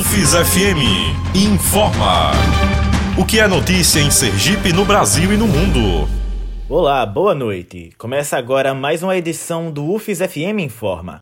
UFES FM informa. O que é notícia em Sergipe, no Brasil e no mundo? Olá, boa noite. Começa agora mais uma edição do UFES FM Informa.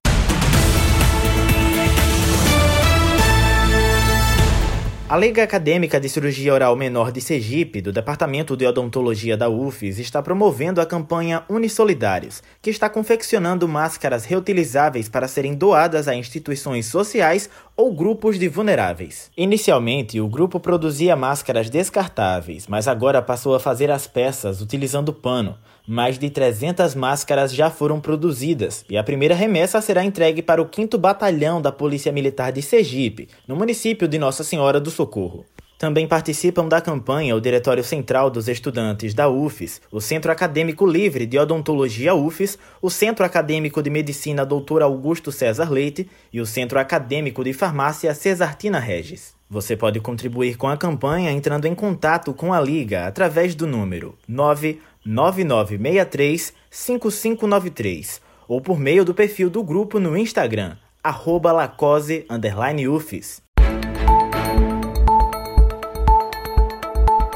A Liga Acadêmica de Cirurgia Oral Menor de Sergipe, do Departamento de Odontologia da UFES, está promovendo a campanha Unisolidários, que está confeccionando máscaras reutilizáveis para serem doadas a instituições sociais ou grupos de vulneráveis. Inicialmente, o grupo produzia máscaras descartáveis, mas agora passou a fazer as peças utilizando pano. Mais de 300 máscaras já foram produzidas e a primeira remessa será entregue para o 5 Batalhão da Polícia Militar de Sergipe, no município de Nossa Senhora do Socorro. Também participam da campanha o Diretório Central dos Estudantes da UFES, o Centro Acadêmico Livre de Odontologia UFES, o Centro Acadêmico de Medicina Dr. Augusto César Leite e o Centro Acadêmico de Farmácia Cesartina Regis. Você pode contribuir com a campanha entrando em contato com a Liga através do número 9 9963 5593 ou por meio do perfil do grupo no Instagram, arroba lacose,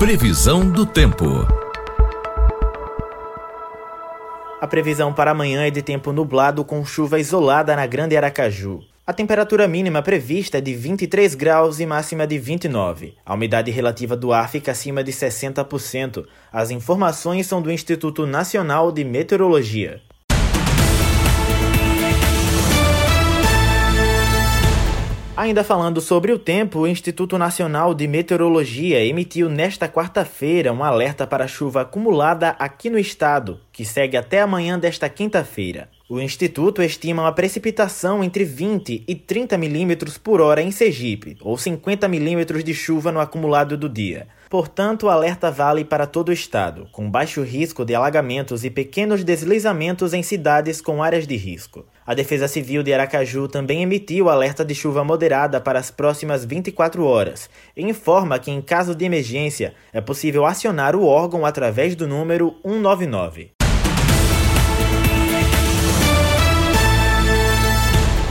Previsão do tempo. A previsão para amanhã é de tempo nublado com chuva isolada na Grande Aracaju. A temperatura mínima prevista é de 23 graus e máxima de 29. A umidade relativa do ar fica acima de 60%. As informações são do Instituto Nacional de Meteorologia. Ainda falando sobre o tempo, o Instituto Nacional de Meteorologia emitiu nesta quarta-feira um alerta para chuva acumulada aqui no estado, que segue até amanhã desta quinta-feira. O Instituto estima uma precipitação entre 20 e 30 milímetros por hora em Sergipe, ou 50 milímetros de chuva no acumulado do dia. Portanto, o alerta vale para todo o estado, com baixo risco de alagamentos e pequenos deslizamentos em cidades com áreas de risco. A Defesa Civil de Aracaju também emitiu alerta de chuva moderada para as próximas 24 horas e informa que, em caso de emergência, é possível acionar o órgão através do número 199.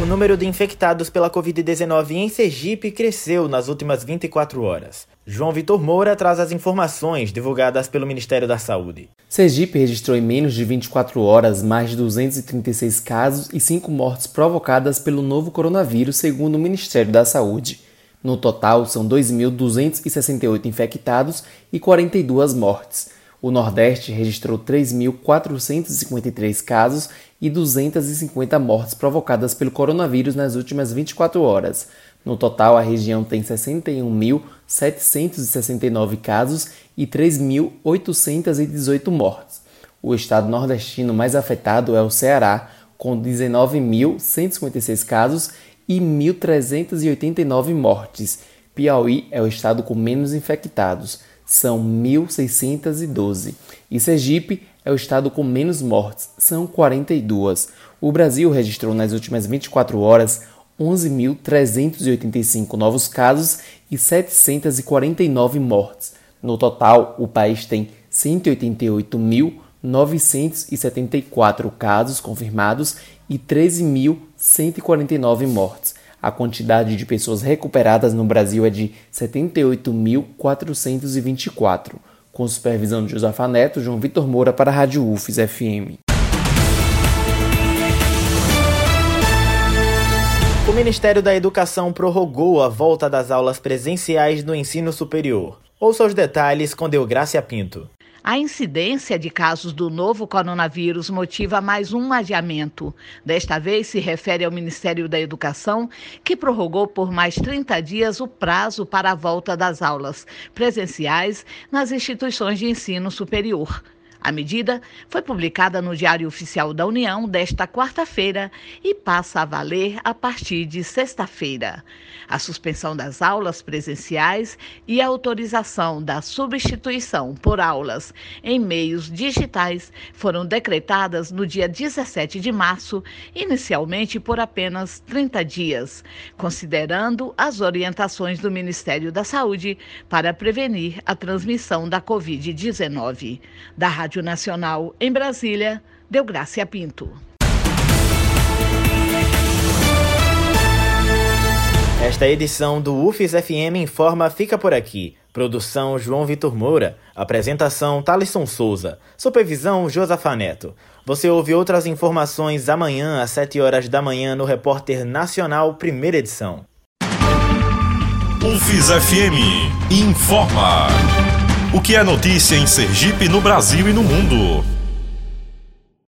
O número de infectados pela Covid-19 em Sergipe cresceu nas últimas 24 horas. João Vitor Moura traz as informações divulgadas pelo Ministério da Saúde. Sergipe registrou em menos de 24 horas mais de 236 casos e 5 mortes provocadas pelo novo coronavírus, segundo o Ministério da Saúde. No total, são 2.268 infectados e 42 mortes. O Nordeste registrou 3.453 casos e 250 mortes provocadas pelo coronavírus nas últimas 24 horas. No total, a região tem 61.769 casos e 3.818 mortes. O estado nordestino mais afetado é o Ceará, com 19.156 casos e 1.389 mortes. Piauí é o estado com menos infectados são 1.612. E Sergipe é o estado com menos mortes, são 42. O Brasil registrou nas últimas 24 horas 11.385 novos casos e 749 mortes. No total, o país tem 188.974 casos confirmados e 13.149 mortes. A quantidade de pessoas recuperadas no Brasil é de 78.424. Com supervisão de Josafa Neto, João Vitor Moura para a Rádio UFES FM. O Ministério da Educação prorrogou a volta das aulas presenciais no ensino superior. Ouça os detalhes com Deográcia Pinto. A incidência de casos do novo coronavírus motiva mais um adiamento. Desta vez se refere ao Ministério da Educação, que prorrogou por mais 30 dias o prazo para a volta das aulas presenciais nas instituições de ensino superior. A medida foi publicada no Diário Oficial da União desta quarta-feira e passa a valer a partir de sexta-feira. A suspensão das aulas presenciais e a autorização da substituição por aulas em meios digitais foram decretadas no dia 17 de março, inicialmente por apenas 30 dias, considerando as orientações do Ministério da Saúde para prevenir a transmissão da Covid-19. Da Rádio Rádio Nacional em Brasília, Graça Pinto. Esta edição do UFES FM Informa fica por aqui. Produção João Vitor Moura. Apresentação Thalisson Souza. Supervisão Josafa Neto. Você ouve outras informações amanhã às 7 horas da manhã no Repórter Nacional, primeira edição. UFES FM Informa. O que é notícia em Sergipe, no Brasil e no mundo.